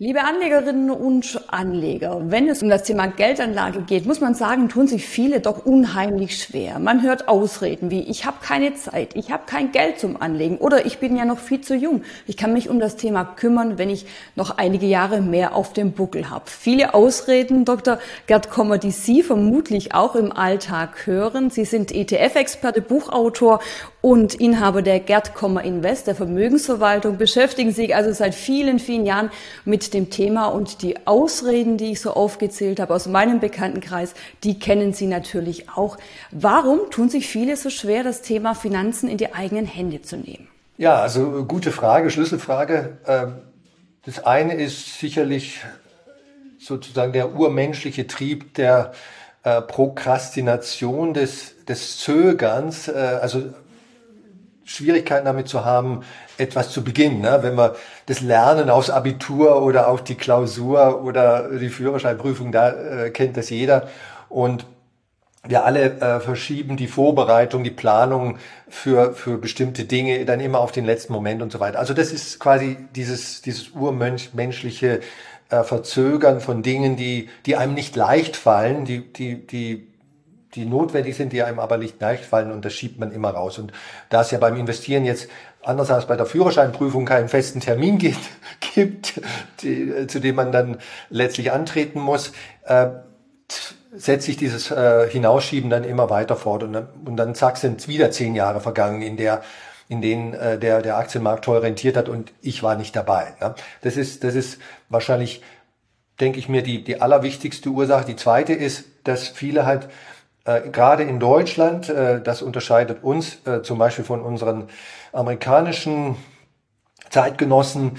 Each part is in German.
Liebe Anlegerinnen und Anleger, wenn es um das Thema Geldanlage geht, muss man sagen, tun sich viele doch unheimlich schwer. Man hört Ausreden wie ich habe keine Zeit, ich habe kein Geld zum Anlegen oder ich bin ja noch viel zu jung. Ich kann mich um das Thema kümmern, wenn ich noch einige Jahre mehr auf dem Buckel habe. Viele Ausreden, Dr. Gerd Kommer, die Sie vermutlich auch im Alltag hören. Sie sind ETF-Experte, Buchautor und Inhaber der Gerd Kommer Invest, der Vermögensverwaltung, beschäftigen sich also seit vielen, vielen Jahren mit dem Thema und die Ausreden, die ich so aufgezählt habe aus meinem Bekanntenkreis, die kennen Sie natürlich auch. Warum tun sich viele so schwer, das Thema Finanzen in die eigenen Hände zu nehmen? Ja, also gute Frage, Schlüsselfrage. Ähm, das eine ist sicherlich sozusagen der urmenschliche Trieb der äh, Prokrastination, des, des Zögerns. Äh, also Schwierigkeiten damit zu haben, etwas zu beginnen. Ne? Wenn wir das Lernen aufs Abitur oder auf die Klausur oder die Führerscheinprüfung, da äh, kennt das jeder. Und wir alle äh, verschieben die Vorbereitung, die Planung für, für bestimmte Dinge dann immer auf den letzten Moment und so weiter. Also das ist quasi dieses, dieses urmenschliche äh, Verzögern von Dingen, die, die einem nicht leicht fallen, die, die, die die notwendig sind, die einem aber nicht leicht fallen und das schiebt man immer raus. Und da es ja beim Investieren jetzt anders als bei der Führerscheinprüfung keinen festen Termin gibt, gibt die, zu dem man dann letztlich antreten muss, äh, setzt sich dieses äh, Hinausschieben dann immer weiter fort und dann, und dann zack sind wieder zehn Jahre vergangen, in der in denen äh, der, der Aktienmarkt toll rentiert hat und ich war nicht dabei. Ne? Das ist, das ist wahrscheinlich, denke ich mir, die, die allerwichtigste Ursache. Die zweite ist, dass viele halt äh, gerade in Deutschland, äh, das unterscheidet uns äh, zum Beispiel von unseren amerikanischen Zeitgenossen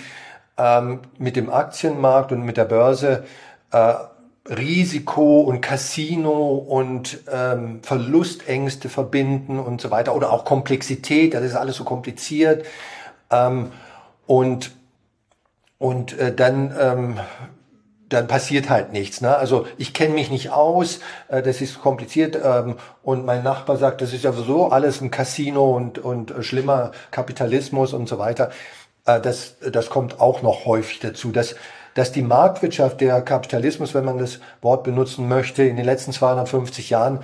ähm, mit dem Aktienmarkt und mit der Börse äh, Risiko und Casino und ähm, Verlustängste verbinden und so weiter oder auch Komplexität, das ist alles so kompliziert. Ähm, und und äh, dann ähm, dann passiert halt nichts. Ne? Also ich kenne mich nicht aus, äh, das ist kompliziert ähm, und mein Nachbar sagt, das ist ja so alles ein Casino und, und äh, schlimmer Kapitalismus und so weiter. Äh, das, das kommt auch noch häufig dazu, dass, dass die Marktwirtschaft, der Kapitalismus, wenn man das Wort benutzen möchte, in den letzten 250 Jahren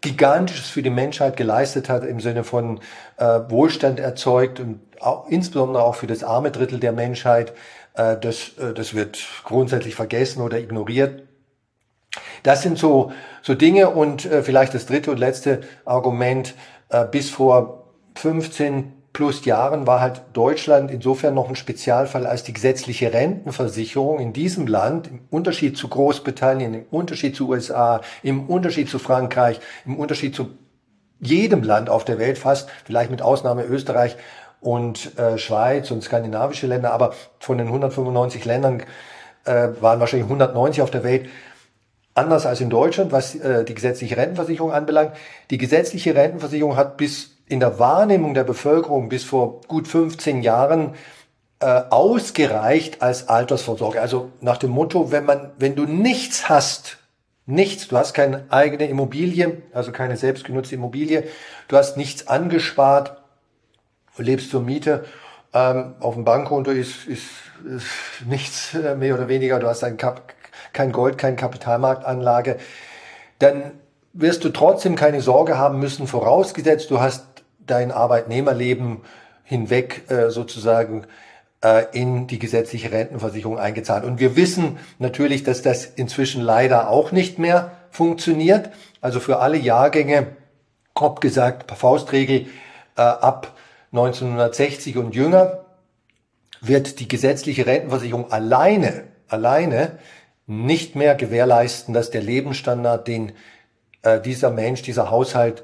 Gigantisches für die Menschheit geleistet hat im Sinne von äh, Wohlstand erzeugt und auch, insbesondere auch für das arme Drittel der Menschheit äh, das, äh, das wird grundsätzlich vergessen oder ignoriert. Das sind so, so Dinge und äh, vielleicht das dritte und letzte Argument. bis vor 15 plus Jahren war halt Deutschland insofern noch ein Spezialfall als die gesetzliche Rentenversicherung in diesem Land, im Unterschied zu Großbritannien, im Unterschied zu USA, im Unterschied zu Frankreich, im Unterschied zu jedem Land auf der Welt fast, vielleicht mit Ausnahme Österreich, und äh, Schweiz und skandinavische Länder, aber von den 195 Ländern äh, waren wahrscheinlich 190 auf der Welt anders als in Deutschland, was äh, die gesetzliche Rentenversicherung anbelangt. Die gesetzliche Rentenversicherung hat bis in der Wahrnehmung der Bevölkerung bis vor gut 15 Jahren äh, ausgereicht als Altersvorsorge. Also nach dem Motto, wenn man, wenn du nichts hast, nichts, du hast keine eigene Immobilie, also keine selbstgenutzte Immobilie, du hast nichts angespart, lebst zur Miete. Ähm, auf dem Bankkonto ist, ist, ist nichts äh, mehr oder weniger. Du hast ein Kap kein Gold, keine Kapitalmarktanlage. Dann wirst du trotzdem keine Sorge haben müssen, vorausgesetzt, du hast dein Arbeitnehmerleben hinweg äh, sozusagen äh, in die gesetzliche Rentenversicherung eingezahlt. Und wir wissen natürlich, dass das inzwischen leider auch nicht mehr funktioniert. Also für alle Jahrgänge, grob gesagt, per Faustregel, äh, ab 1960 und jünger wird die gesetzliche Rentenversicherung alleine, alleine nicht mehr gewährleisten, dass der Lebensstandard, den äh, dieser Mensch, dieser Haushalt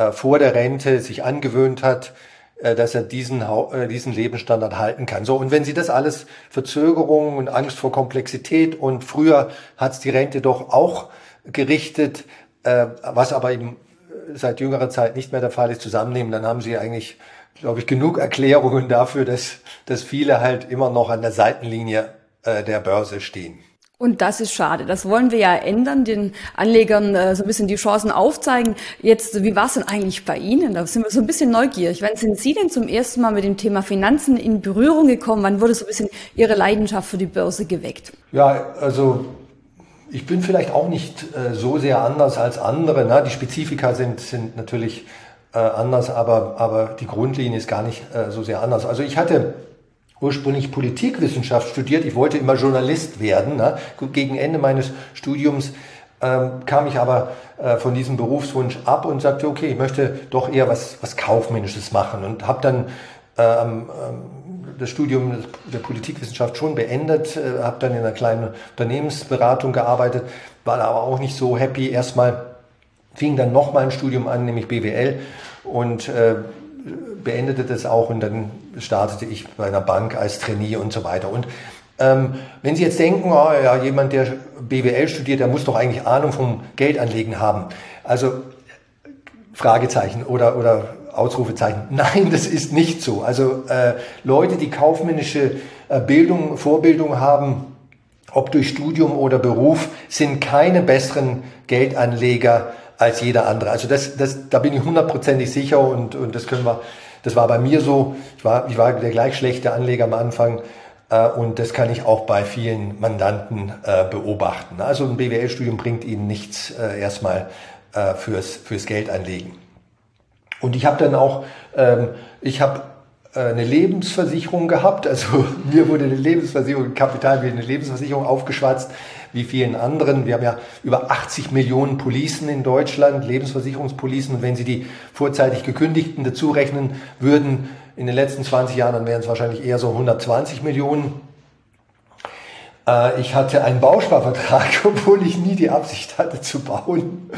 äh, vor der Rente sich angewöhnt hat, äh, dass er diesen, äh, diesen Lebensstandard halten kann. So, und wenn Sie das alles Verzögerungen und Angst vor Komplexität und früher hat es die Rente doch auch gerichtet, äh, was aber eben seit jüngerer Zeit nicht mehr der Fall ist, zusammennehmen, dann haben Sie eigentlich glaube ich, genug Erklärungen dafür, dass, dass viele halt immer noch an der Seitenlinie äh, der Börse stehen. Und das ist schade. Das wollen wir ja ändern, den Anlegern äh, so ein bisschen die Chancen aufzeigen. Jetzt, wie war es denn eigentlich bei Ihnen? Da sind wir so ein bisschen neugierig. Wann sind Sie denn zum ersten Mal mit dem Thema Finanzen in Berührung gekommen? Wann wurde so ein bisschen Ihre Leidenschaft für die Börse geweckt? Ja, also ich bin vielleicht auch nicht äh, so sehr anders als andere. Ne? Die Spezifika sind, sind natürlich äh, anders, aber, aber die Grundlinie ist gar nicht äh, so sehr anders. Also ich hatte ursprünglich Politikwissenschaft studiert. Ich wollte immer Journalist werden. Ne? Gegen Ende meines Studiums ähm, kam ich aber äh, von diesem Berufswunsch ab und sagte, okay, ich möchte doch eher was, was Kaufmännisches machen und habe dann ähm, das Studium der Politikwissenschaft schon beendet, äh, habe dann in einer kleinen Unternehmensberatung gearbeitet, war aber auch nicht so happy. Erstmal fing dann noch mal ein Studium an, nämlich BWL und äh, beendete das auch und dann startete ich bei einer Bank als Trainee und so weiter. Und ähm, wenn Sie jetzt denken, oh, ja, jemand, der BWL studiert, der muss doch eigentlich Ahnung vom Geldanlegen haben. Also Fragezeichen oder, oder Ausrufezeichen. Nein, das ist nicht so. Also äh, Leute, die kaufmännische äh, Bildung, Vorbildung haben, ob durch Studium oder Beruf, sind keine besseren Geldanleger als jeder andere. Also das, das, da bin ich hundertprozentig sicher und, und das können wir, das war bei mir so. Ich war, ich war der gleich schlechte Anleger am Anfang äh, und das kann ich auch bei vielen Mandanten äh, beobachten. Also ein BWL-Studium bringt ihnen nichts äh, erstmal äh, fürs, fürs Geldanlegen. Und ich habe dann auch, ähm, ich habe äh, eine Lebensversicherung gehabt. Also mir wurde eine Lebensversicherung, Kapital wie eine Lebensversicherung aufgeschwatzt, wie vielen anderen. Wir haben ja über 80 Millionen Policen in Deutschland, Lebensversicherungspolicen. Und wenn Sie die vorzeitig gekündigten dazu rechnen würden, in den letzten 20 Jahren, dann wären es wahrscheinlich eher so 120 Millionen. Äh, ich hatte einen Bausparvertrag, obwohl ich nie die Absicht hatte zu bauen.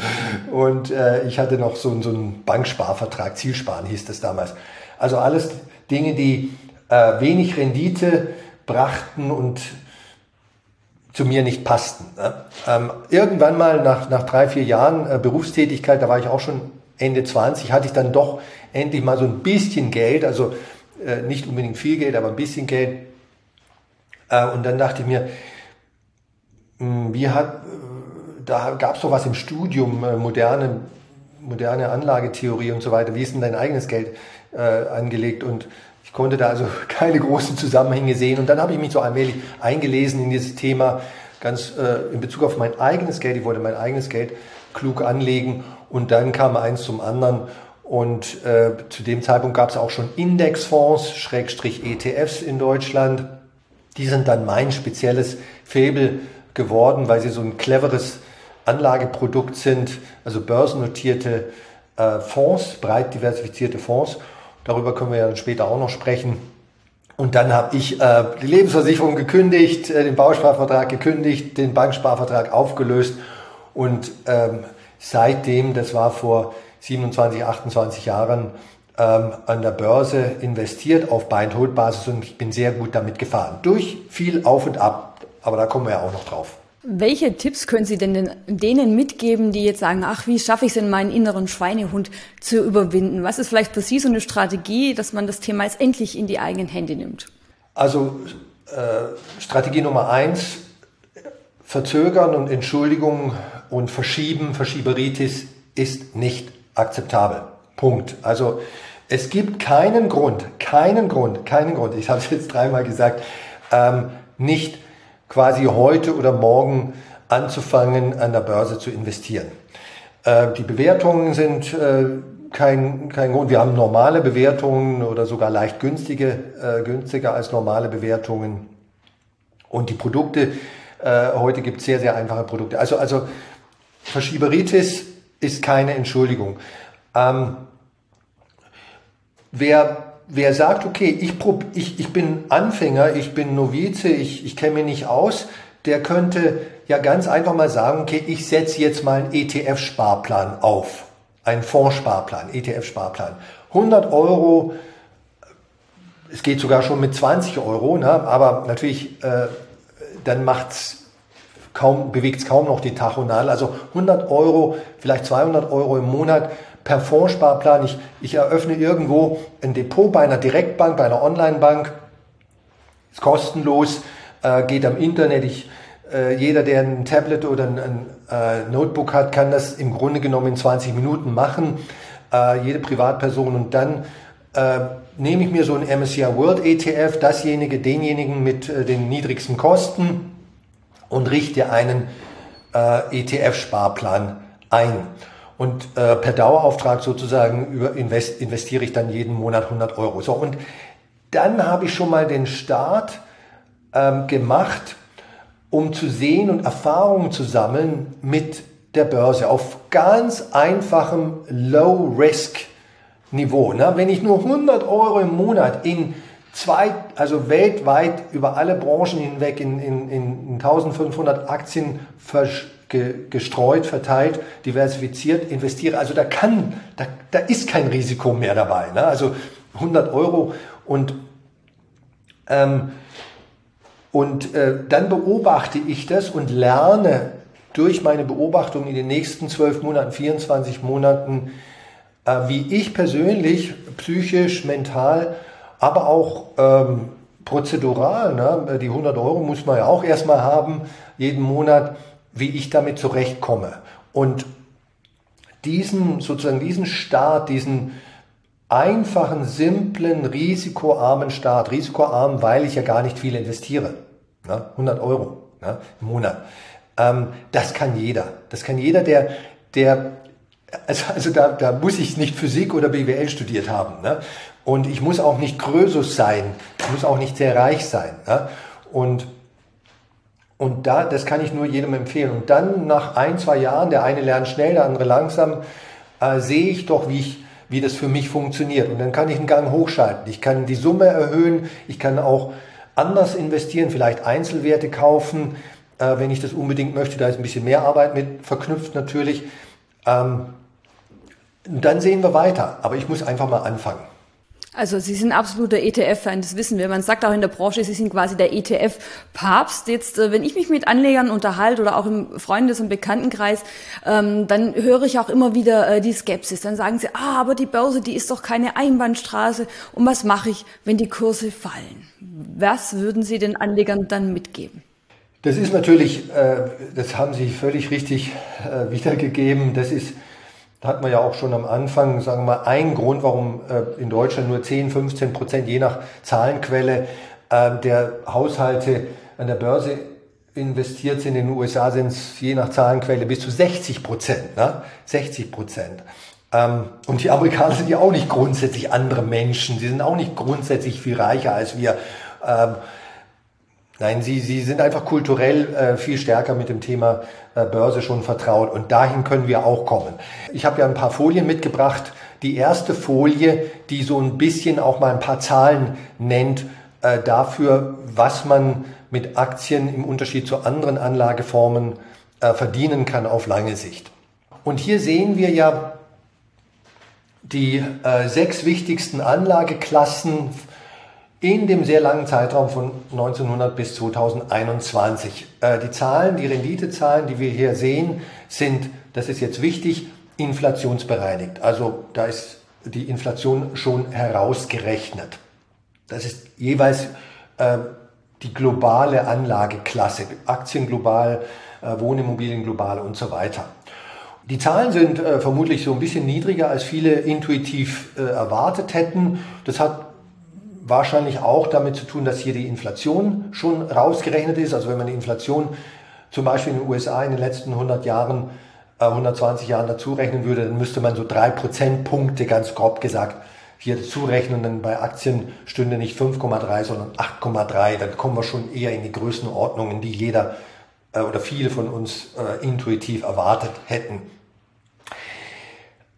Und äh, ich hatte noch so, einen Banksparvertrag, Zielsparen hieß das damals. Also alles Dinge, die äh, wenig Rendite brachten und zu mir nicht passten. Ne? Ähm, irgendwann mal nach, nach drei, vier Jahren äh, Berufstätigkeit, da war ich auch schon Ende 20, hatte ich dann doch endlich mal so ein bisschen Geld, also äh, nicht unbedingt viel Geld, aber ein bisschen Geld. Äh, und dann dachte ich mir, mh, hm, wie hat, äh, da gab es doch was im Studium, äh, moderne, moderne Anlagetheorie und so weiter. Wie ist denn dein eigenes Geld äh, angelegt? Und ich konnte da also keine großen Zusammenhänge sehen. Und dann habe ich mich so allmählich eingelesen in dieses Thema, ganz äh, in Bezug auf mein eigenes Geld. Ich wollte mein eigenes Geld klug anlegen. Und dann kam eins zum anderen. Und äh, zu dem Zeitpunkt gab es auch schon Indexfonds, Schrägstrich ETFs in Deutschland. Die sind dann mein spezielles Faible geworden, weil sie so ein cleveres Anlageprodukt sind, also börsennotierte äh, Fonds, breit diversifizierte Fonds. Darüber können wir ja dann später auch noch sprechen. Und dann habe ich äh, die Lebensversicherung gekündigt, äh, den Bausparvertrag gekündigt, den Banksparvertrag aufgelöst und ähm, seitdem, das war vor 27, 28 Jahren, ähm, an der Börse investiert auf Buy-and-Hold-Basis und ich bin sehr gut damit gefahren. Durch viel Auf und Ab, aber da kommen wir ja auch noch drauf. Welche Tipps können Sie denn denen mitgeben, die jetzt sagen, ach, wie schaffe ich es denn, meinen inneren Schweinehund zu überwinden? Was ist vielleicht für Sie so eine Strategie, dass man das Thema jetzt endlich in die eigenen Hände nimmt? Also äh, Strategie Nummer eins, Verzögern und Entschuldigung und Verschieben, Verschieberitis ist nicht akzeptabel. Punkt. Also es gibt keinen Grund, keinen Grund, keinen Grund, ich habe es jetzt dreimal gesagt, ähm, nicht quasi heute oder morgen anzufangen, an der Börse zu investieren. Äh, die Bewertungen sind äh, kein, kein Grund. Wir haben normale Bewertungen oder sogar leicht günstige, äh, günstiger als normale Bewertungen. Und die Produkte, äh, heute gibt es sehr, sehr einfache Produkte. Also, also Verschieberitis ist keine Entschuldigung. Ähm, wer wer sagt, okay, ich, prob, ich, ich bin Anfänger, ich bin Novize, ich, ich kenne mich nicht aus, der könnte ja ganz einfach mal sagen, okay, ich setze jetzt mal einen ETF-Sparplan auf. Einen Fondssparplan, ETF-Sparplan. 100 Euro, es geht sogar schon mit 20 Euro, ne? aber natürlich, äh, dann macht's kaum, bewegt's kaum noch die Tachonal. Also 100 Euro, vielleicht 200 Euro im Monat per Fondssparplan. Ich, ich eröffne irgendwo ein Depot bei einer Direktbank, bei einer Online-Bank. Ist kostenlos, äh, geht am Internet. Ich äh, jeder, der ein Tablet oder ein, ein äh, Notebook hat, kann das im Grunde genommen in 20 Minuten machen. Äh, jede Privatperson. Und dann äh, nehme ich mir so ein MSCI World ETF, dasjenige, denjenigen mit äh, den niedrigsten Kosten und richte einen äh, ETF-Sparplan ein. Und äh, per Dauerauftrag sozusagen über invest, investiere ich dann jeden Monat 100 Euro. So, und dann habe ich schon mal den Start ähm, gemacht, um zu sehen und Erfahrungen zu sammeln mit der Börse auf ganz einfachem Low-Risk-Niveau. Ne? Wenn ich nur 100 Euro im Monat in zwei, also weltweit über alle Branchen hinweg in, in, in 1500 Aktien gestreut, verteilt, diversifiziert investiere. Also da kann, da, da ist kein Risiko mehr dabei. Ne? Also 100 Euro und ähm, und äh, dann beobachte ich das und lerne durch meine Beobachtung in den nächsten zwölf Monaten, 24 Monaten, äh, wie ich persönlich psychisch, mental, aber auch ähm, prozedural, ne? die 100 Euro muss man ja auch erstmal haben, jeden Monat, wie ich damit zurechtkomme. Und diesen, sozusagen diesen Start, diesen einfachen, simplen, risikoarmen Start, risikoarm, weil ich ja gar nicht viel investiere, ne? 100 Euro ne? im Monat, ähm, das kann jeder. Das kann jeder, der, der also, also da, da muss ich nicht Physik oder BWL studiert haben. Ne? Und ich muss auch nicht Krösus sein. Ich muss auch nicht sehr reich sein. Ne? Und, und da, das kann ich nur jedem empfehlen. Und dann nach ein, zwei Jahren, der eine lernt schnell, der andere langsam, äh, sehe ich doch, wie ich, wie das für mich funktioniert. Und dann kann ich einen Gang hochschalten. Ich kann die Summe erhöhen. Ich kann auch anders investieren, vielleicht Einzelwerte kaufen, äh, wenn ich das unbedingt möchte. Da ist ein bisschen mehr Arbeit mit verknüpft natürlich. Ähm, dann sehen wir weiter. Aber ich muss einfach mal anfangen. Also Sie sind absoluter ETF-Fan, das wissen wir. Man sagt auch in der Branche, Sie sind quasi der ETF-Papst. Jetzt, äh, wenn ich mich mit Anlegern unterhalte oder auch im Freundes- und Bekanntenkreis, ähm, dann höre ich auch immer wieder äh, die Skepsis. Dann sagen sie, ah, aber die Börse, die ist doch keine Einbahnstraße. Und was mache ich, wenn die Kurse fallen? Was würden Sie den Anlegern dann mitgeben? Das ist natürlich, äh, das haben Sie völlig richtig wiedergegeben. Das ist da hat man ja auch schon am Anfang, sagen wir mal, ein Grund, warum äh, in Deutschland nur 10, 15 Prozent, je nach Zahlenquelle, äh, der Haushalte an der Börse investiert sind. In den USA sind es je nach Zahlenquelle bis zu 60 Prozent. Ne? 60 Prozent. Ähm, und die Amerikaner sind ja auch nicht grundsätzlich andere Menschen. Sie sind auch nicht grundsätzlich viel reicher als wir. Nein, sie, sie sind einfach kulturell äh, viel stärker mit dem Thema äh, Börse schon vertraut und dahin können wir auch kommen. Ich habe ja ein paar Folien mitgebracht. Die erste Folie, die so ein bisschen auch mal ein paar Zahlen nennt äh, dafür, was man mit Aktien im Unterschied zu anderen Anlageformen äh, verdienen kann auf lange Sicht. Und hier sehen wir ja die äh, sechs wichtigsten Anlageklassen in dem sehr langen Zeitraum von 1900 bis 2021. Äh, die Zahlen, die Renditezahlen, die wir hier sehen, sind, das ist jetzt wichtig, inflationsbereinigt. Also da ist die Inflation schon herausgerechnet. Das ist jeweils äh, die globale Anlageklasse, Aktien global, äh, Wohnimmobilien global und so weiter. Die Zahlen sind äh, vermutlich so ein bisschen niedriger, als viele intuitiv äh, erwartet hätten. Das hat wahrscheinlich auch damit zu tun, dass hier die Inflation schon rausgerechnet ist. Also wenn man die Inflation zum Beispiel in den USA in den letzten 100 Jahren, äh, 120 Jahren dazu rechnen würde, dann müsste man so drei Prozentpunkte ganz grob gesagt hier dazu rechnen. Dann bei Aktien stünde nicht 5,3, sondern 8,3. Dann kommen wir schon eher in die Größenordnungen, die jeder äh, oder viele von uns äh, intuitiv erwartet hätten.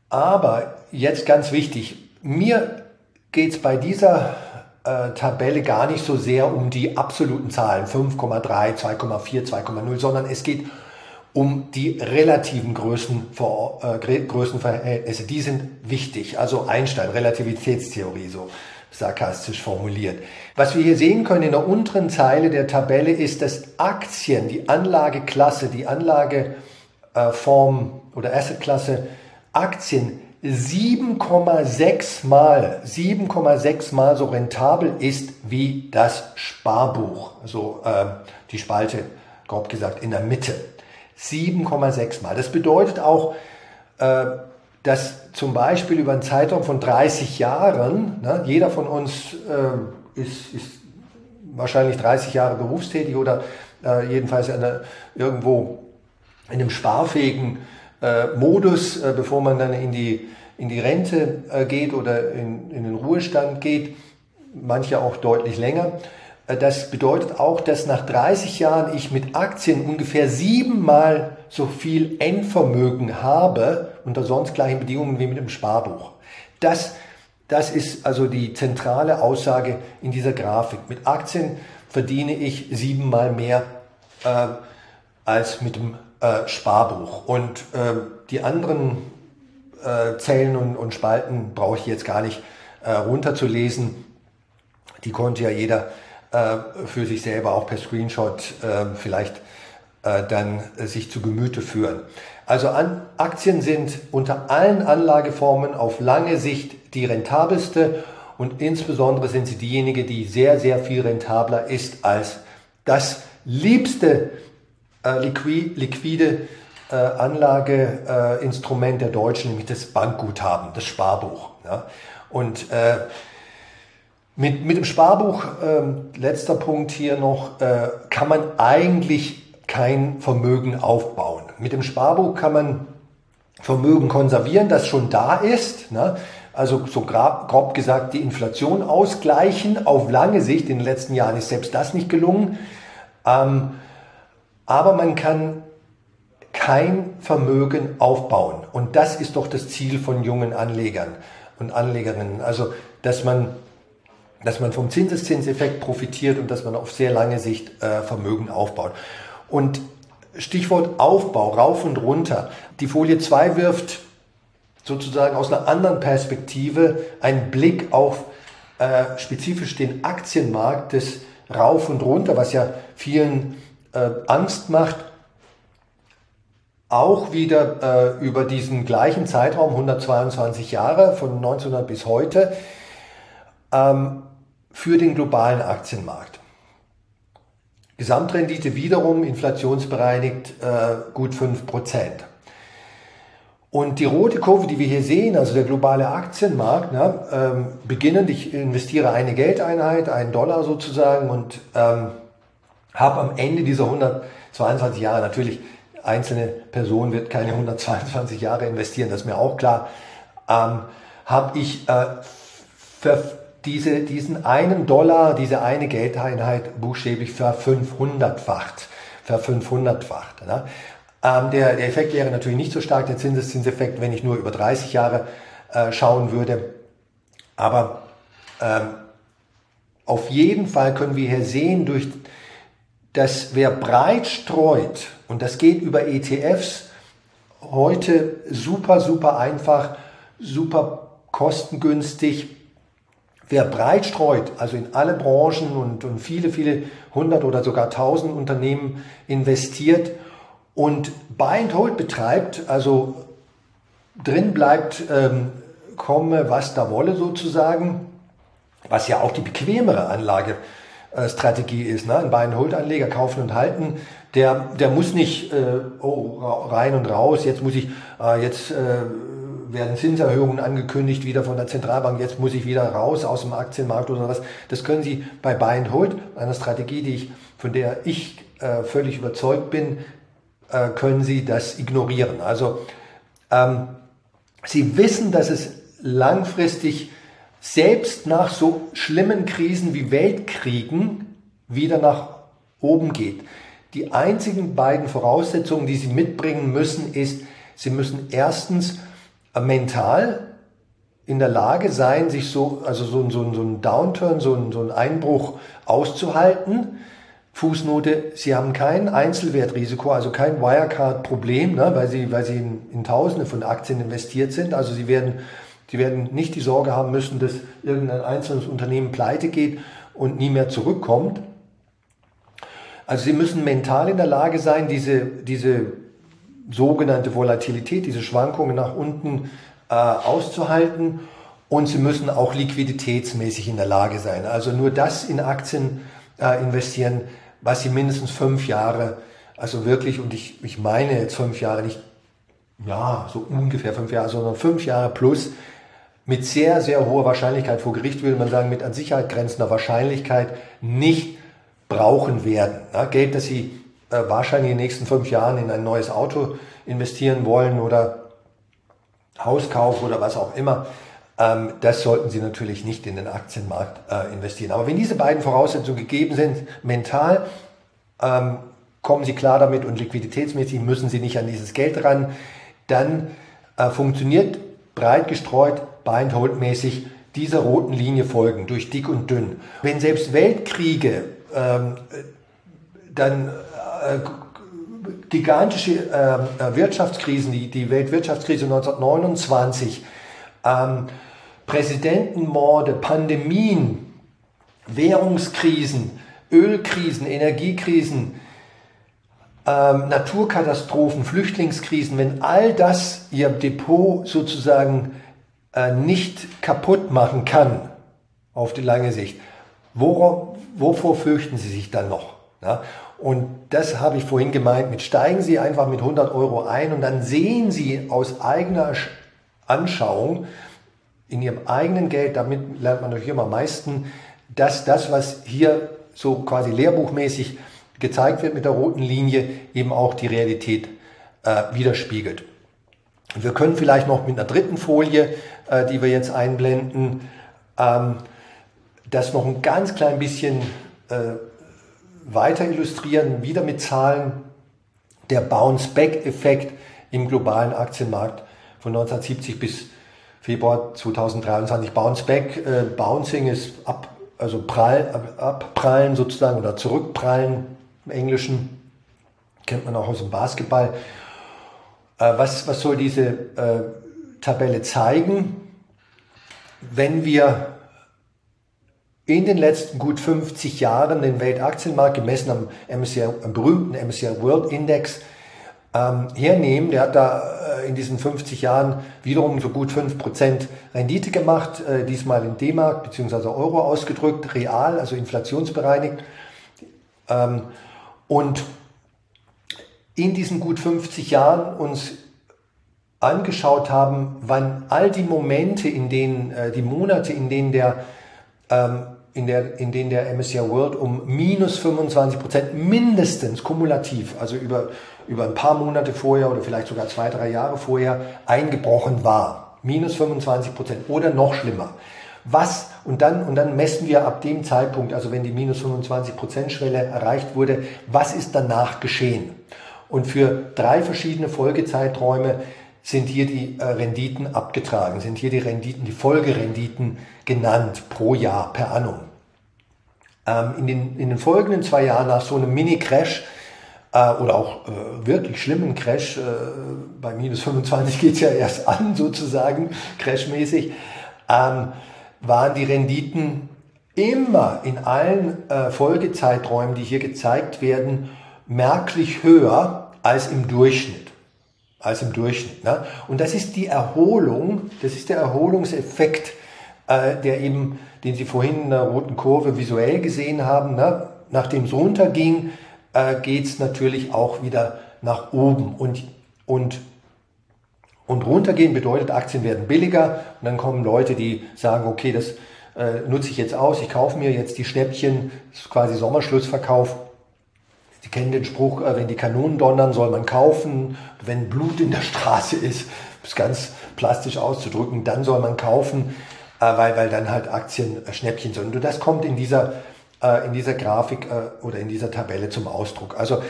Aber jetzt ganz wichtig, mir geht es bei dieser äh, Tabelle gar nicht so sehr um die absoluten Zahlen 5,3, 2,4, 2,0, sondern es geht um die relativen Größen, äh, Größenverhältnisse. Die sind wichtig. Also Einstein, Relativitätstheorie, so sarkastisch formuliert. Was wir hier sehen können in der unteren Zeile der Tabelle ist, dass Aktien, die Anlageklasse, die Anlageform oder Assetklasse Aktien 7,6 mal, 7,6 mal so rentabel ist wie das Sparbuch, so äh, die Spalte grob gesagt in der Mitte. 7,6 Mal. Das bedeutet auch, äh, dass zum Beispiel über einen Zeitraum von 30 Jahren, ne, jeder von uns äh, ist, ist wahrscheinlich 30 Jahre berufstätig oder äh, jedenfalls eine, irgendwo in einem sparfähigen äh, Modus, äh, bevor man dann in die, in die Rente äh, geht oder in, in den Ruhestand geht, manche auch deutlich länger. Äh, das bedeutet auch, dass nach 30 Jahren ich mit Aktien ungefähr siebenmal so viel Endvermögen habe unter sonst gleichen Bedingungen wie mit dem Sparbuch. Das, das ist also die zentrale Aussage in dieser Grafik. Mit Aktien verdiene ich siebenmal mehr äh, als mit dem äh, Sparbuch. Und äh, die anderen äh, Zellen und, und, Spalten brauche ich jetzt gar nicht äh, runterzulesen. Die konnte ja jeder äh, für sich selber auch per Screenshot äh, vielleicht dann sich zu Gemüte führen. Also an, Aktien sind unter allen Anlageformen auf lange Sicht die rentabelste und insbesondere sind sie diejenige, die sehr, sehr viel rentabler ist als das liebste äh, liquide äh, Anlageinstrument der Deutschen, nämlich das Bankguthaben, das Sparbuch. Ja. Und äh, mit, mit dem Sparbuch, äh, letzter Punkt hier noch, äh, kann man eigentlich kein Vermögen aufbauen. Mit dem Sparbuch kann man Vermögen konservieren, das schon da ist. Ne? Also so grob, grob gesagt die Inflation ausgleichen auf lange Sicht. In den letzten Jahren ist selbst das nicht gelungen. Ähm, aber man kann kein Vermögen aufbauen. Und das ist doch das Ziel von jungen Anlegern und Anlegerinnen. Also, dass man, dass man vom Zinseszinseffekt profitiert und dass man auf sehr lange Sicht äh, Vermögen aufbaut. Und Stichwort Aufbau, rauf und runter. Die Folie 2 wirft sozusagen aus einer anderen Perspektive einen Blick auf äh, spezifisch den Aktienmarkt des Rauf und Runter, was ja vielen äh, Angst macht, auch wieder äh, über diesen gleichen Zeitraum, 122 Jahre von 1900 bis heute, ähm, für den globalen Aktienmarkt. Gesamtrendite wiederum inflationsbereinigt äh, gut 5%. Und die rote Kurve, die wir hier sehen, also der globale Aktienmarkt, ne, ähm, beginnend, ich investiere eine Geldeinheit, einen Dollar sozusagen und ähm, habe am Ende dieser 122 Jahre natürlich einzelne Person wird keine 122 Jahre investieren, das ist mir auch klar. Ähm, habe ich äh, diese, diesen einen Dollar, diese eine Geldeinheit buchstäblich verfünfhundertfacht. Verfünfhundertfacht. Ne? Ähm, der, der Effekt wäre natürlich nicht so stark, der Zinseszinseffekt, wenn ich nur über 30 Jahre äh, schauen würde. Aber ähm, auf jeden Fall können wir hier sehen, durch dass wer breit streut, und das geht über ETFs, heute super, super einfach, super kostengünstig, wer breit streut, also in alle Branchen und, und viele, viele hundert oder sogar tausend Unternehmen investiert und Buy and Hold betreibt, also drin bleibt, ähm, komme was da wolle sozusagen, was ja auch die bequemere Anlage äh, Strategie ist. Ne? Ein Buy-and-Hold-Anleger kaufen und halten, der, der muss nicht äh, oh, rein und raus, jetzt muss ich, äh, jetzt äh, werden Zinserhöhungen angekündigt wieder von der Zentralbank, jetzt muss ich wieder raus aus dem Aktienmarkt oder was. Das können Sie bei Buy-and-Hold, einer Strategie, die ich, von der ich äh, völlig überzeugt bin, äh, können Sie das ignorieren. Also ähm, Sie wissen, dass es langfristig selbst nach so schlimmen Krisen wie Weltkriegen wieder nach oben geht. Die einzigen beiden Voraussetzungen, die sie mitbringen müssen, ist, sie müssen erstens mental in der Lage sein, sich so, also so, so, so ein Downturn, so so ein Einbruch auszuhalten. Fußnote, Sie haben kein Einzelwertrisiko, also kein Wirecard-Problem, ne, weil Sie, weil Sie in, in Tausende von Aktien investiert sind. Also Sie werden Sie werden nicht die Sorge haben müssen, dass irgendein einzelnes Unternehmen pleite geht und nie mehr zurückkommt. Also Sie müssen mental in der Lage sein, diese, diese sogenannte Volatilität, diese Schwankungen nach unten äh, auszuhalten. Und Sie müssen auch liquiditätsmäßig in der Lage sein. Also nur das in Aktien äh, investieren, was Sie mindestens fünf Jahre also wirklich, und ich, ich meine jetzt fünf Jahre, nicht, ja, so ungefähr fünf Jahre, sondern fünf Jahre plus, mit sehr, sehr hoher Wahrscheinlichkeit vor Gericht, würde man sagen, mit an Sicherheit grenzender Wahrscheinlichkeit nicht brauchen werden. Ja, Geld, das sie äh, wahrscheinlich in den nächsten fünf Jahren in ein neues Auto investieren wollen oder Hauskauf oder was auch immer, ähm, das sollten Sie natürlich nicht in den Aktienmarkt äh, investieren. Aber wenn diese beiden Voraussetzungen gegeben sind, mental, ähm, kommen Sie klar damit und liquiditätsmäßig müssen Sie nicht an dieses Geld ran, dann äh, funktioniert breit gestreut, buy and hold mäßig dieser roten Linie folgen, durch dick und dünn. Wenn selbst Weltkriege ähm, dann äh, gigantische äh, Wirtschaftskrisen, die, die Weltwirtschaftskrise 1929, ähm, Präsidentenmorde, Pandemien, Währungskrisen, Ölkrisen, Energiekrisen, ähm, Naturkatastrophen, Flüchtlingskrisen, wenn all das ihr Depot sozusagen äh, nicht kaputt machen kann auf die lange Sicht, worauf, wovor fürchten Sie sich dann noch? Ja? Und das habe ich vorhin gemeint, mit steigen Sie einfach mit 100 Euro ein und dann sehen Sie aus eigener Anschauung in Ihrem eigenen Geld, damit lernt man natürlich immer am meisten, dass das, was hier so quasi lehrbuchmäßig gezeigt wird mit der roten Linie, eben auch die Realität äh, widerspiegelt. Wir können vielleicht noch mit einer dritten Folie, äh, die wir jetzt einblenden, ähm, das noch ein ganz klein bisschen äh, weiter illustrieren, wieder mit Zahlen. Der Bounce-Back-Effekt im globalen Aktienmarkt von 1970 bis Februar 2023. Bounce-Back, äh, Bouncing ist ab, also prall, abprallen sozusagen oder zurückprallen im Englischen. Kennt man auch aus dem Basketball. Äh, was, was soll diese äh, Tabelle zeigen? Wenn wir in den letzten gut 50 Jahren den Weltaktienmarkt gemessen am, MSCI, am berühmten MSCI World Index ähm, hernehmen, der hat da äh, in diesen 50 Jahren wiederum so gut 5% Rendite gemacht, äh, diesmal in D-Mark bzw. Euro ausgedrückt, real, also inflationsbereinigt. Ähm, und in diesen gut 50 Jahren uns angeschaut haben, wann all die Momente, in denen, äh, die Monate, in denen der ähm, in, der, in denen der MSCI World um minus 25 Prozent mindestens kumulativ, also über, über ein paar Monate vorher oder vielleicht sogar zwei, drei Jahre vorher eingebrochen war. Minus 25 Prozent oder noch schlimmer. Was, und dann, und dann messen wir ab dem Zeitpunkt, also wenn die minus 25 Prozent Schwelle erreicht wurde, was ist danach geschehen? Und für drei verschiedene Folgezeiträume sind hier die äh, Renditen abgetragen, sind hier die Renditen, die Folgerenditen genannt pro Jahr per annum. Ähm, in, den, in den folgenden zwei Jahren nach so einem Mini-Crash äh, oder auch äh, wirklich schlimmen Crash, äh, bei minus 25 geht's ja erst an sozusagen, crashmäßig, ähm, waren die Renditen immer in allen äh, Folgezeiträumen, die hier gezeigt werden, merklich höher als im Durchschnitt als im Durchschnitt. Ne? Und das ist die Erholung, das ist der Erholungseffekt, äh, der eben, den Sie vorhin in der roten Kurve visuell gesehen haben. Ne? Nachdem es runterging, äh, geht es natürlich auch wieder nach oben. Und, und, und runtergehen bedeutet, Aktien werden billiger und dann kommen Leute, die sagen, okay, das äh, nutze ich jetzt aus, ich kaufe mir jetzt die Schnäppchen, das ist quasi Sommerschlussverkauf Sie kennen den Spruch, äh, wenn die Kanonen donnern, soll man kaufen. Wenn Blut in der Straße ist, um es ganz plastisch auszudrücken, dann soll man kaufen, äh, weil, weil dann halt Aktien äh, Schnäppchen sind. Und das kommt in dieser, in dieser Grafik oder in dieser Tabelle zum Ausdruck. Also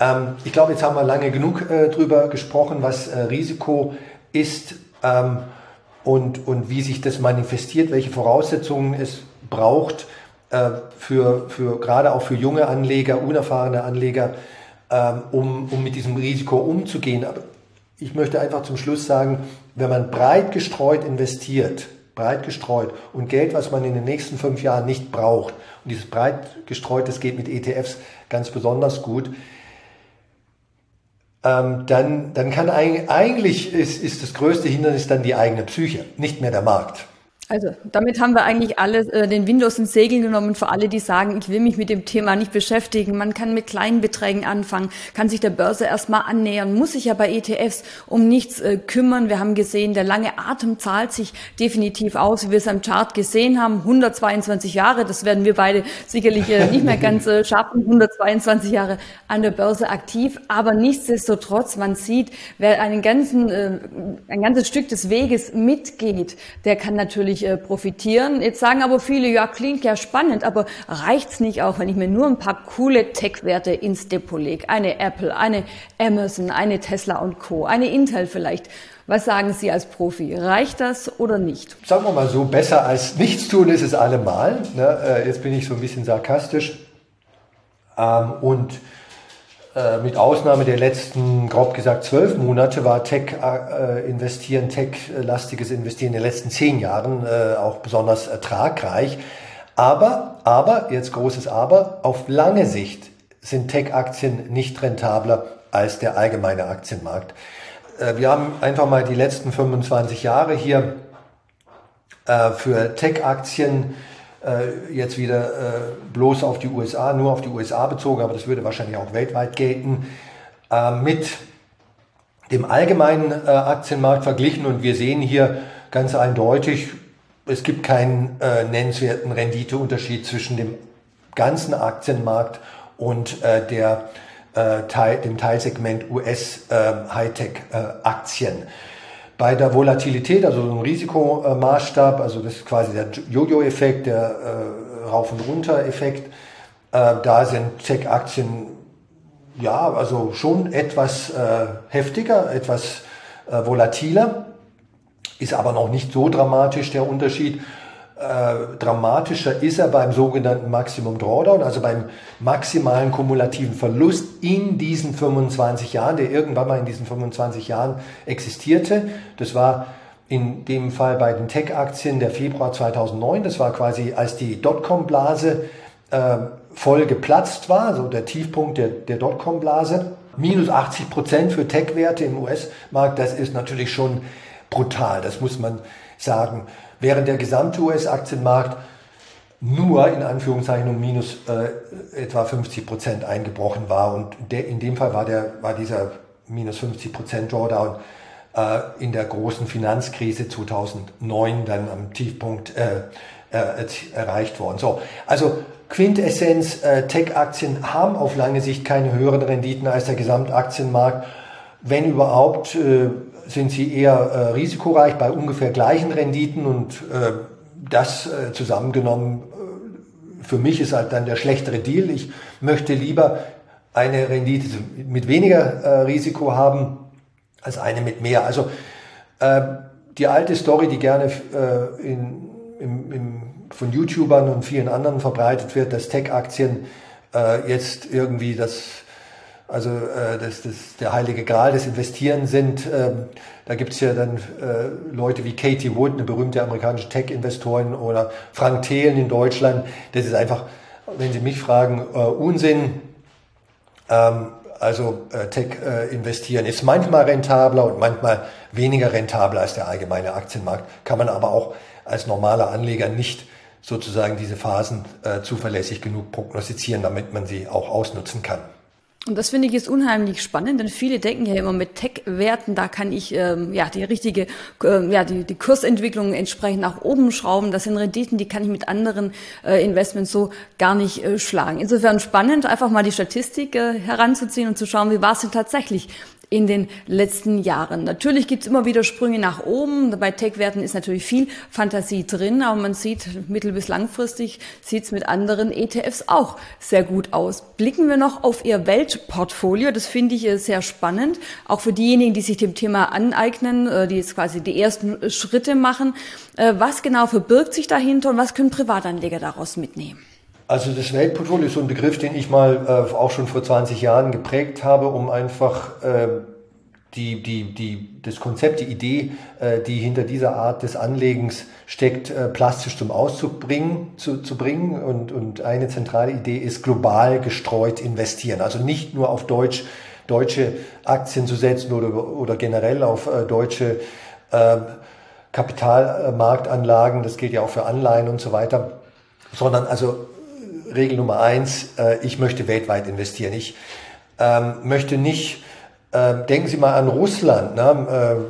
ähm, ich glaube, jetzt haben wir lange genug drüber gesprochen, was Risiko ist ähm, und, und wie sich das manifestiert, welche Voraussetzungen es braucht, für, für gerade auch für junge Anleger, unerfahrene Anleger, ähm, um, um mit diesem Risiko umzugehen. Aber ich möchte einfach zum Schluss sagen, wenn man breit gestreut investiert, breit gestreut und Geld, was man in den nächsten fünf Jahren nicht braucht, und dieses breit gestreut, das geht mit ETFs ganz besonders gut, ähm, dann, dann kann eigentlich, ist, ist das größte Hindernis dann die eigene Psyche, nicht mehr der Markt. Also damit haben wir eigentlich alle äh, den Windows ins Segel genommen für alle, die sagen, ich will mich mit dem Thema nicht beschäftigen. Man kann mit kleinen Beträgen anfangen, kann sich der Börse erstmal annähern, muss sich ja bei ETFs um nichts äh, kümmern. Wir haben gesehen, der lange Atem zahlt sich definitiv aus, wie wir es am Chart gesehen haben. 122 Jahre, das werden wir beide sicherlich äh, nicht mehr ganz äh, schaffen. 122 Jahre an der Börse aktiv, aber nichtsdestotrotz, man sieht, wer einen ganzen, äh, ein ganzes Stück des Weges mitgeht, der kann natürlich natürlich äh, profitieren. Jetzt sagen aber viele, ja, klingt ja spannend, aber reicht's nicht auch, wenn ich mir nur ein paar coole Tech-Werte ins Depot lege? Eine Apple, eine Amazon, eine Tesla und Co., eine Intel vielleicht. Was sagen Sie als Profi? Reicht das oder nicht? Sagen wir mal so, besser als nichts tun ist es allemal. Ne? Äh, jetzt bin ich so ein bisschen sarkastisch. Ähm, und äh, mit Ausnahme der letzten, grob gesagt, zwölf Monate war Tech-Investieren, äh, Tech-lastiges Investieren in den letzten zehn Jahren äh, auch besonders ertragreich. Aber, aber, jetzt großes Aber, auf lange Sicht sind Tech-Aktien nicht rentabler als der allgemeine Aktienmarkt. Wir haben einfach mal die letzten 25 Jahre hier für Tech-Aktien äh, jetzt wieder äh, bloß auf die USA, nur auf die USA bezogen, aber das würde wahrscheinlich auch weltweit gelten, äh, mit dem allgemeinen äh, Aktienmarkt verglichen. Und wir sehen hier ganz eindeutig, es gibt keinen äh, nennenswerten Renditeunterschied zwischen dem ganzen Aktienmarkt und äh, der, Teil, dem Teilsegment US Hightech-Aktien. Bei der Volatilität, also so ein Risikomaßstab, also das ist quasi der Jojo-Effekt, der äh, Rauf- und Runter-Effekt, äh, da sind Tech-Aktien ja, also schon etwas äh, heftiger, etwas äh, volatiler, ist aber noch nicht so dramatisch der Unterschied. Äh, dramatischer ist er beim sogenannten Maximum Drawdown, also beim maximalen kumulativen Verlust in diesen 25 Jahren, der irgendwann mal in diesen 25 Jahren existierte. Das war in dem Fall bei den Tech-Aktien der Februar 2009. Das war quasi, als die Dotcom-Blase äh, voll geplatzt war, so der Tiefpunkt der, der Dotcom-Blase. Minus 80 Prozent für Tech-Werte im US-Markt, das ist natürlich schon brutal, das muss man sagen während der gesamte US-Aktienmarkt nur in Anführungszeichen um minus äh, etwa 50 Prozent eingebrochen war. Und der, in dem Fall war, der, war dieser minus 50 Prozent Drawdown äh, in der großen Finanzkrise 2009 dann am Tiefpunkt äh, äh, erreicht worden. So, also Quintessenz, äh, Tech-Aktien haben auf lange Sicht keine höheren Renditen als der Gesamtaktienmarkt. Wenn überhaupt, äh, sind sie eher äh, risikoreich bei ungefähr gleichen Renditen und äh, das äh, zusammengenommen äh, für mich ist halt dann der schlechtere Deal. Ich möchte lieber eine Rendite mit weniger äh, Risiko haben als eine mit mehr. Also äh, die alte Story, die gerne äh, in, im, im, von YouTubern und vielen anderen verbreitet wird, dass Tech-Aktien äh, jetzt irgendwie das also äh, das, das, der heilige Gral des Investierens sind. Ähm, da gibt's ja dann äh, Leute wie Katie Wood, eine berühmte amerikanische Tech-Investorin, oder Frank Thelen in Deutschland. Das ist einfach, wenn Sie mich fragen, äh, Unsinn. Ähm, also äh, Tech äh, investieren ist manchmal rentabler und manchmal weniger rentabler als der allgemeine Aktienmarkt. Kann man aber auch als normaler Anleger nicht sozusagen diese Phasen äh, zuverlässig genug prognostizieren, damit man sie auch ausnutzen kann. Und das finde ich jetzt unheimlich spannend, denn viele denken ja immer mit Tech-Werten, da kann ich ähm, ja die richtige, äh, ja die, die Kursentwicklung entsprechend nach oben schrauben. Das sind Renditen, die kann ich mit anderen äh, Investments so gar nicht äh, schlagen. Insofern spannend, einfach mal die Statistik äh, heranzuziehen und zu schauen, wie war es denn tatsächlich in den letzten Jahren. Natürlich gibt es immer wieder Sprünge nach oben. Bei Tech-Werten ist natürlich viel Fantasie drin, aber man sieht, mittel- bis langfristig sieht es mit anderen ETFs auch sehr gut aus. Blicken wir noch auf Ihr Weltportfolio. Das finde ich äh, sehr spannend, auch für diejenigen, die sich dem Thema aneignen, äh, die jetzt quasi die ersten Schritte machen. Äh, was genau verbirgt sich dahinter und was können Privatanleger daraus mitnehmen? Also das Weltportfolio ist so ein Begriff, den ich mal äh, auch schon vor 20 Jahren geprägt habe, um einfach äh, die, die, die, das Konzept, die Idee, äh, die hinter dieser Art des Anlegens steckt, äh, plastisch zum Ausdruck bringen, zu, zu bringen. Und, und eine zentrale Idee ist global gestreut investieren. Also nicht nur auf Deutsch, deutsche Aktien zu setzen oder, oder generell auf äh, deutsche äh, Kapitalmarktanlagen, das gilt ja auch für Anleihen und so weiter, sondern also Regel Nummer eins, äh, ich möchte weltweit investieren. Ich ähm, möchte nicht, äh, denken Sie mal an Russland, ne?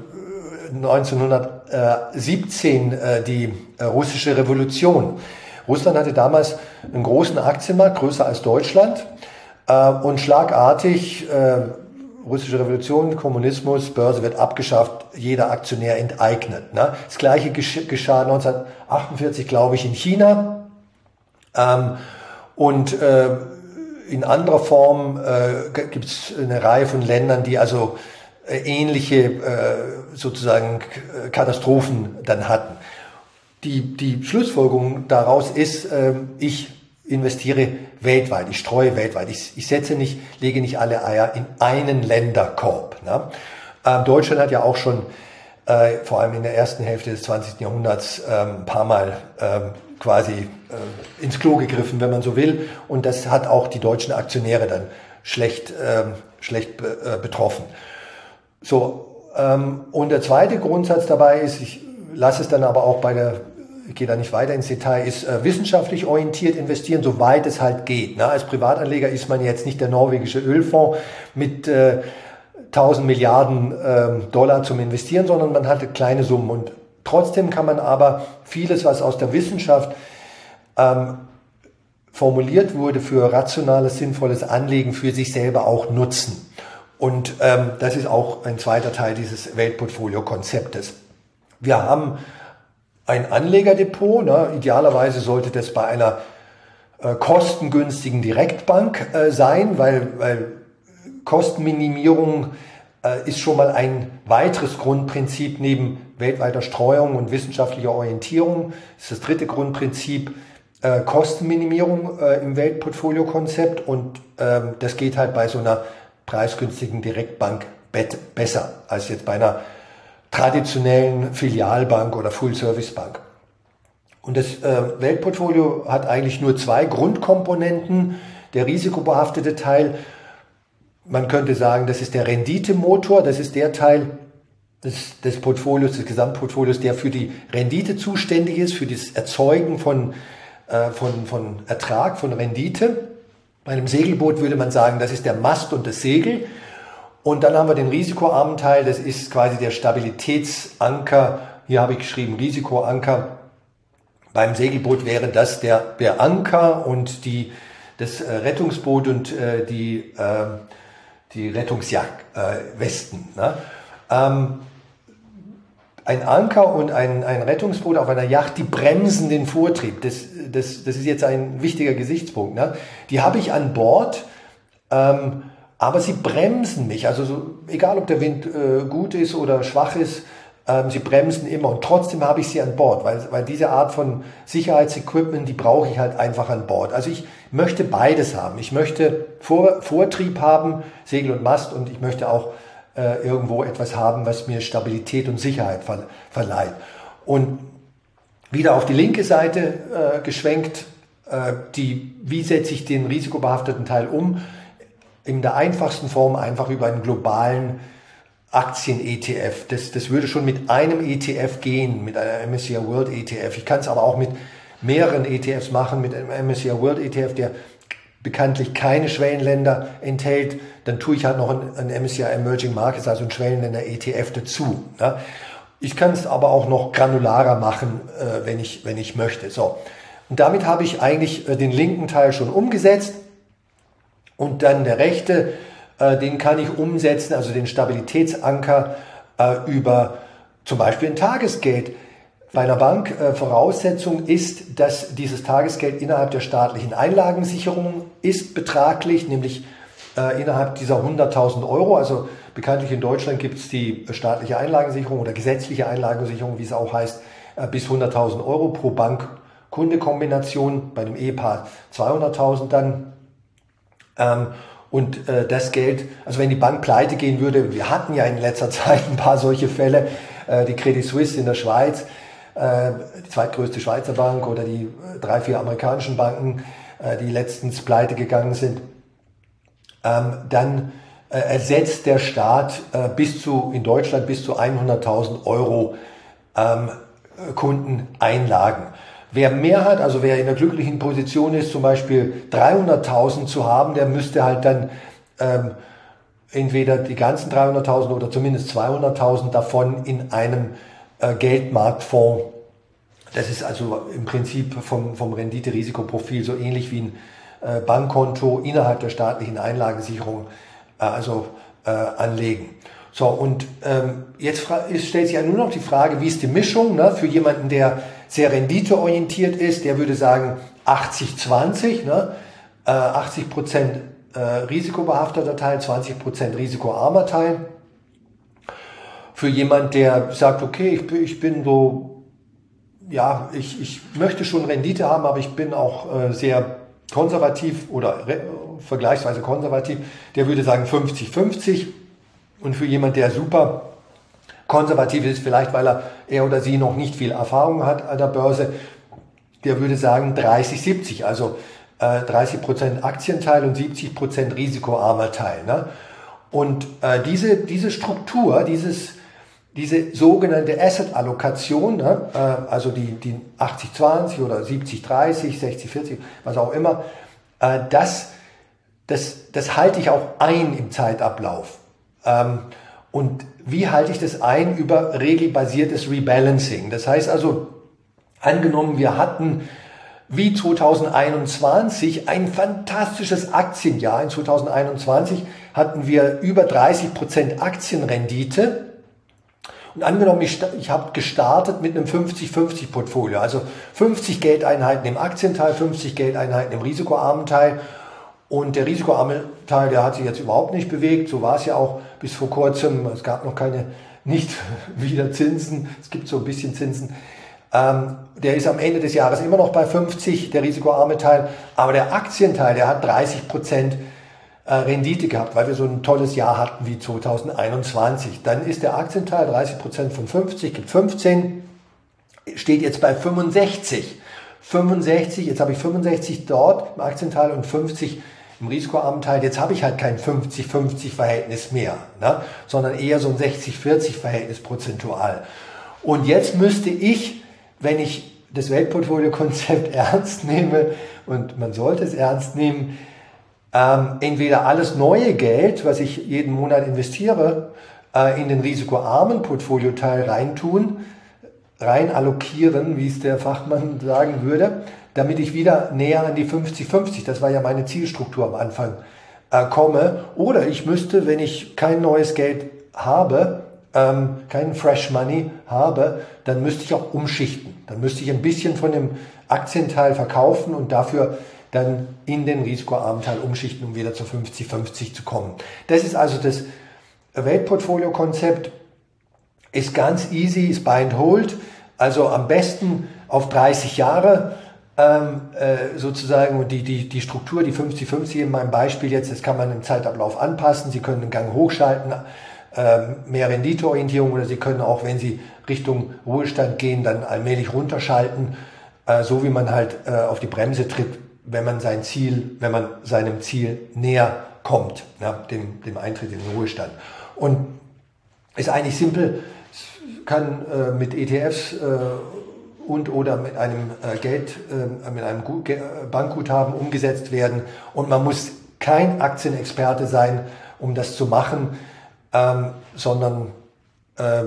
äh, 1917 äh, die äh, russische Revolution. Russland hatte damals einen großen Aktienmarkt, größer als Deutschland, äh, und schlagartig russische Revolution, Kommunismus, Börse wird abgeschafft, jeder Aktionär enteignet. Ne? Das gleiche geschah 1948, glaube ich, in China. Ähm, und äh, in anderer Form äh, gibt es eine Reihe von Ländern, die also äh, ähnliche äh, sozusagen Katastrophen dann hatten. Die, die Schlussfolgerung daraus ist, äh, ich investiere weltweit, ich streue weltweit. Ich, ich setze nicht, lege nicht alle Eier in einen Länderkorb. Ne? Ähm, Deutschland hat ja auch schon äh, vor allem in der ersten Hälfte des 20. Jahrhunderts ähm, ein paar Mal ähm, quasi äh, ins Klo gegriffen, wenn man so will. Und das hat auch die deutschen Aktionäre dann schlecht, ähm, schlecht be äh, betroffen. So, ähm, und der zweite Grundsatz dabei ist, ich lasse es dann aber auch bei der ich gehe da nicht weiter ins Detail, ist äh, wissenschaftlich orientiert investieren, soweit es halt geht. Ne? Als Privatanleger ist man jetzt nicht der norwegische Ölfonds mit äh, 1000 Milliarden äh, Dollar zum Investieren, sondern man hatte kleine Summen. Und trotzdem kann man aber vieles, was aus der Wissenschaft ähm, formuliert wurde, für rationales, sinnvolles Anlegen für sich selber auch nutzen. Und ähm, das ist auch ein zweiter Teil dieses Weltportfolio-Konzeptes. Wir haben ein Anlegerdepot. Ne? Idealerweise sollte das bei einer äh, kostengünstigen Direktbank äh, sein, weil, weil Kostenminimierung äh, ist schon mal ein weiteres Grundprinzip neben weltweiter Streuung und wissenschaftlicher Orientierung. Das ist das dritte Grundprinzip äh, Kostenminimierung äh, im Weltportfolio-Konzept und ähm, das geht halt bei so einer preisgünstigen Direktbank besser als jetzt bei einer traditionellen Filialbank oder Full-Service-Bank. Und das äh, Weltportfolio hat eigentlich nur zwei Grundkomponenten. Der risikobehaftete Teil, man könnte sagen, das ist der Renditemotor, das ist der Teil des, des Portfolios, des Gesamtportfolios, der für die Rendite zuständig ist, für das Erzeugen von, äh, von, von Ertrag, von Rendite. Bei einem Segelboot würde man sagen, das ist der Mast und das Segel. Und dann haben wir den risikoarmen Teil, das ist quasi der Stabilitätsanker. Hier habe ich geschrieben Risikoanker. Beim Segelboot wäre das der, der Anker und die, das äh, Rettungsboot und äh, die, äh, die Rettungsjagdwesten. Äh, ne? ähm, ein Anker und ein, ein Rettungsboot auf einer Yacht, die bremsen den Vortrieb. Das, das, das ist jetzt ein wichtiger Gesichtspunkt. Ne? Die habe ich an Bord. Ähm, aber sie bremsen mich. Also so, egal, ob der Wind äh, gut ist oder schwach ist, ähm, sie bremsen immer. Und trotzdem habe ich sie an Bord, weil, weil diese Art von Sicherheitsequipment, die brauche ich halt einfach an Bord. Also ich möchte beides haben. Ich möchte Vor Vortrieb haben, Segel und Mast, und ich möchte auch äh, irgendwo etwas haben, was mir Stabilität und Sicherheit ver verleiht. Und wieder auf die linke Seite äh, geschwenkt, äh, die, wie setze ich den risikobehafteten Teil um? in der einfachsten Form einfach über einen globalen Aktien-ETF. Das, das würde schon mit einem ETF gehen, mit einer MSCI World ETF. Ich kann es aber auch mit mehreren ETFs machen, mit einem MSCI World ETF, der bekanntlich keine Schwellenländer enthält. Dann tue ich halt noch ein, ein MSCI Emerging Markets, also ein Schwellenländer ETF dazu. Ne? Ich kann es aber auch noch granularer machen, äh, wenn, ich, wenn ich möchte. So. Und damit habe ich eigentlich äh, den linken Teil schon umgesetzt. Und dann der rechte, äh, den kann ich umsetzen, also den Stabilitätsanker äh, über zum Beispiel ein Tagesgeld. Bei einer Bank äh, Voraussetzung ist, dass dieses Tagesgeld innerhalb der staatlichen Einlagensicherung ist betraglich, nämlich äh, innerhalb dieser 100.000 Euro. Also bekanntlich in Deutschland gibt es die staatliche Einlagensicherung oder gesetzliche Einlagensicherung, wie es auch heißt, äh, bis 100.000 Euro pro Bank-Kunde-Kombination. Bei dem Ehepaar 200.000 dann ähm, und äh, das Geld, also wenn die Bank pleite gehen würde, wir hatten ja in letzter Zeit ein paar solche Fälle, äh, die Credit Suisse in der Schweiz, äh, die zweitgrößte Schweizer Bank oder die äh, drei, vier amerikanischen Banken, äh, die letztens pleite gegangen sind, ähm, dann äh, ersetzt der Staat äh, bis zu, in Deutschland bis zu 100.000 Euro ähm, Kunden Einlagen. Wer mehr hat, also wer in der glücklichen Position ist, zum Beispiel 300.000 zu haben, der müsste halt dann ähm, entweder die ganzen 300.000 oder zumindest 200.000 davon in einem äh, Geldmarktfonds. Das ist also im Prinzip vom, vom Rendite-Risikoprofil so ähnlich wie ein äh, Bankkonto innerhalb der staatlichen Einlagensicherung äh, also äh, anlegen. So, und ähm, jetzt stellt sich ja nur noch die Frage, wie ist die Mischung ne? für jemanden, der sehr renditeorientiert ist, der würde sagen 80-20, ne? äh, 80 Prozent äh, risikobehafteter Teil, 20 Prozent risikoarmer Teil. Für jemand, der sagt, okay, ich, ich bin so, ja, ich, ich möchte schon Rendite haben, aber ich bin auch äh, sehr konservativ oder vergleichsweise konservativ, der würde sagen 50-50. Und für jemand, der super konservativ ist, vielleicht weil er, er oder sie noch nicht viel Erfahrung hat an der Börse, der würde sagen 30-70, also äh, 30% Aktienteil und 70% risikoarmer Teil. Ne? Und äh, diese, diese Struktur, dieses, diese sogenannte Asset-Allokation, ne, äh, also die, die 80-20 oder 70-30, 60-40, was auch immer, äh, das, das, das halte ich auch ein im Zeitablauf. Ähm, und wie halte ich das ein über regelbasiertes Rebalancing? Das heißt also, angenommen, wir hatten wie 2021 ein fantastisches Aktienjahr. In 2021 hatten wir über 30 Prozent Aktienrendite. Und angenommen, ich, ich habe gestartet mit einem 50-50 Portfolio, also 50 Geldeinheiten im Aktienteil, 50 Geldeinheiten im risikoarmen Teil und der risikoarme Teil, der hat sich jetzt überhaupt nicht bewegt. So war es ja auch bis vor kurzem. Es gab noch keine nicht wieder Zinsen. Es gibt so ein bisschen Zinsen. Ähm, der ist am Ende des Jahres immer noch bei 50, der risikoarme Teil. Aber der Aktienteil, der hat 30 Prozent äh, Rendite gehabt, weil wir so ein tolles Jahr hatten wie 2021. Dann ist der Aktienteil 30 Prozent von 50, gibt 15, steht jetzt bei 65. 65, jetzt habe ich 65 dort im Aktienteil und 50 im risikoarmen Teil, jetzt habe ich halt kein 50-50-Verhältnis mehr, ne? sondern eher so ein 60-40-Verhältnis prozentual. Und jetzt müsste ich, wenn ich das Weltportfolio-Konzept ernst nehme, und man sollte es ernst nehmen, ähm, entweder alles neue Geld, was ich jeden Monat investiere, äh, in den risikoarmen Portfolioteil reintun, rein allokieren, wie es der Fachmann sagen würde, damit ich wieder näher an die 50-50, das war ja meine Zielstruktur am Anfang, äh, komme. Oder ich müsste, wenn ich kein neues Geld habe, ähm, kein Fresh Money habe, dann müsste ich auch umschichten. Dann müsste ich ein bisschen von dem Aktienteil verkaufen und dafür dann in den risikoarmen Teil umschichten, um wieder zu 50-50 zu kommen. Das ist also das Weltportfolio-Konzept. Ist ganz easy, ist buy and hold. Also am besten auf 30 Jahre ähm, äh, sozusagen die, die, die Struktur, die 50-50 in meinem Beispiel jetzt, das kann man im Zeitablauf anpassen. Sie können den Gang hochschalten, äh, mehr Renditeorientierung oder Sie können auch, wenn Sie Richtung Ruhestand gehen, dann allmählich runterschalten, äh, so wie man halt äh, auf die Bremse tritt, wenn man sein Ziel, wenn man seinem Ziel näher kommt, ja, dem, dem Eintritt in den Ruhestand. Und ist eigentlich simpel, kann äh, mit ETFs äh, und oder mit einem äh, Geld, äh, mit einem Bankguthaben umgesetzt werden. Und man muss kein Aktienexperte sein, um das zu machen, ähm, sondern äh,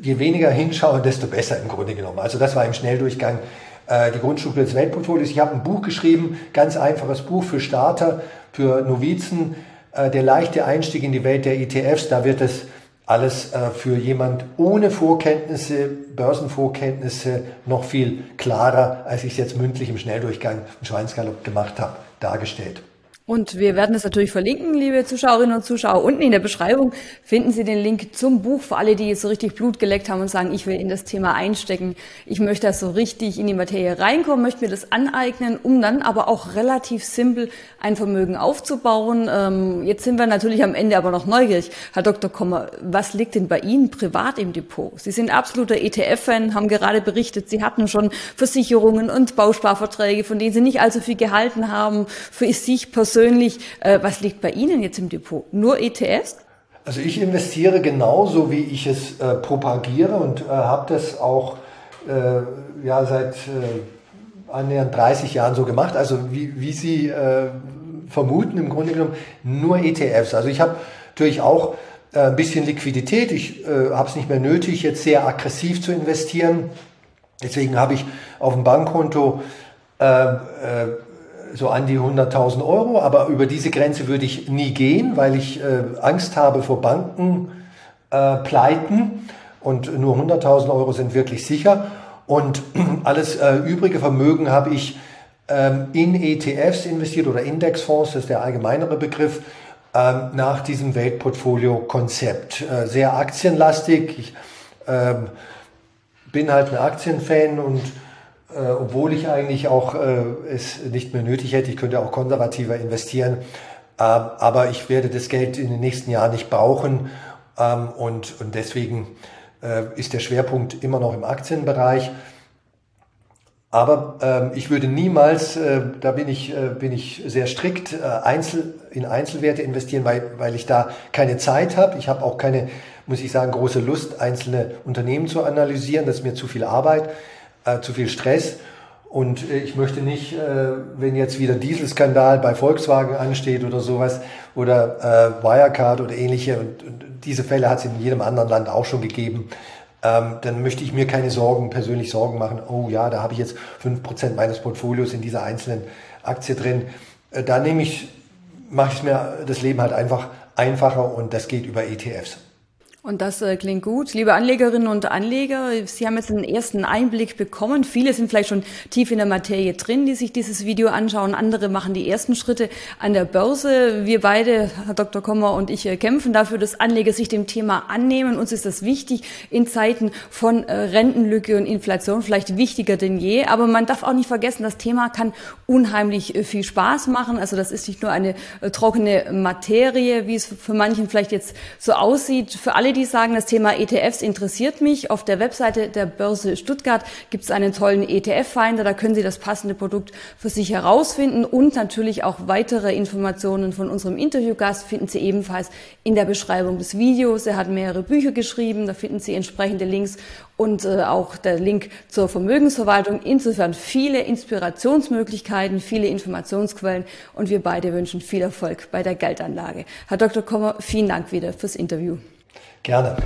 je weniger hinschauen, desto besser im Grunde genommen. Also das war im Schnelldurchgang äh, die Grundstruktur des Weltportfolios. Ich habe ein Buch geschrieben, ganz einfaches Buch für Starter, für Novizen, äh, der leichte Einstieg in die Welt der ETFs. Da wird es alles äh, für jemand ohne Vorkenntnisse, Börsenvorkenntnisse noch viel klarer, als ich es jetzt mündlich im Schnelldurchgang im Schweinsgalopp gemacht habe, dargestellt. Und wir werden es natürlich verlinken, liebe Zuschauerinnen und Zuschauer. Unten in der Beschreibung finden Sie den Link zum Buch für alle, die jetzt so richtig Blut geleckt haben und sagen, ich will in das Thema einstecken. Ich möchte das so richtig in die Materie reinkommen, möchte mir das aneignen, um dann aber auch relativ simpel ein Vermögen aufzubauen. Ähm, jetzt sind wir natürlich am Ende aber noch neugierig. Herr Dr. Kommer, was liegt denn bei Ihnen privat im Depot? Sie sind absoluter ETF-Fan, haben gerade berichtet, Sie hatten schon Versicherungen und Bausparverträge, von denen Sie nicht allzu viel gehalten haben. Für sich persönlich persönlich, äh, was liegt bei Ihnen jetzt im Depot? Nur ETFs? Also ich investiere genauso, wie ich es äh, propagiere und äh, habe das auch äh, ja, seit äh, annähernd 30 Jahren so gemacht. Also wie, wie Sie äh, vermuten, im Grunde genommen nur ETFs. Also ich habe natürlich auch äh, ein bisschen Liquidität. Ich äh, habe es nicht mehr nötig, jetzt sehr aggressiv zu investieren. Deswegen habe ich auf dem Bankkonto äh, äh, so an die 100.000 Euro, aber über diese Grenze würde ich nie gehen, weil ich äh, Angst habe vor Bankenpleiten äh, und nur 100.000 Euro sind wirklich sicher. Und alles äh, übrige Vermögen habe ich ähm, in ETFs investiert oder Indexfonds, das ist der allgemeinere Begriff, ähm, nach diesem Weltportfolio-Konzept. Äh, sehr aktienlastig. Ich ähm, bin halt ein Aktienfan und äh, obwohl ich eigentlich auch äh, es nicht mehr nötig hätte, ich könnte auch konservativer investieren, äh, aber ich werde das Geld in den nächsten Jahren nicht brauchen ähm, und, und deswegen äh, ist der Schwerpunkt immer noch im Aktienbereich. Aber ähm, ich würde niemals, äh, da bin ich, äh, bin ich sehr strikt, äh, Einzel, in Einzelwerte investieren, weil, weil ich da keine Zeit habe. Ich habe auch keine, muss ich sagen, große Lust, einzelne Unternehmen zu analysieren. Das ist mir zu viel Arbeit äh, zu viel Stress. Und äh, ich möchte nicht, äh, wenn jetzt wieder Dieselskandal bei Volkswagen ansteht oder sowas oder äh, Wirecard oder ähnliche, und, diese Fälle hat es in jedem anderen Land auch schon gegeben, ähm, dann möchte ich mir keine Sorgen, persönlich Sorgen machen, oh ja, da habe ich jetzt fünf Prozent meines Portfolios in dieser einzelnen Aktie drin. Da nehme ich, mache ich mir das Leben halt einfach einfacher und das geht über ETFs. Und das äh, klingt gut. Liebe Anlegerinnen und Anleger, Sie haben jetzt einen ersten Einblick bekommen. Viele sind vielleicht schon tief in der Materie drin, die sich dieses Video anschauen. Andere machen die ersten Schritte an der Börse. Wir beide, Herr Dr. Kommer und ich, äh, kämpfen dafür, dass Anleger sich dem Thema annehmen. Uns ist das wichtig in Zeiten von äh, Rentenlücke und Inflation, vielleicht wichtiger denn je. Aber man darf auch nicht vergessen, das Thema kann unheimlich äh, viel Spaß machen. Also das ist nicht nur eine äh, trockene Materie, wie es für manchen vielleicht jetzt so aussieht. Für alle, die sagen, das Thema ETFs interessiert mich. Auf der Webseite der Börse Stuttgart gibt es einen tollen ETF-Finder. Da können Sie das passende Produkt für sich herausfinden und natürlich auch weitere Informationen von unserem Interviewgast finden Sie ebenfalls in der Beschreibung des Videos. Er hat mehrere Bücher geschrieben. Da finden Sie entsprechende Links und äh, auch der Link zur Vermögensverwaltung. Insofern viele Inspirationsmöglichkeiten, viele Informationsquellen und wir beide wünschen viel Erfolg bei der Geldanlage. Herr Dr. Kommer, vielen Dank wieder fürs Interview. Gerne.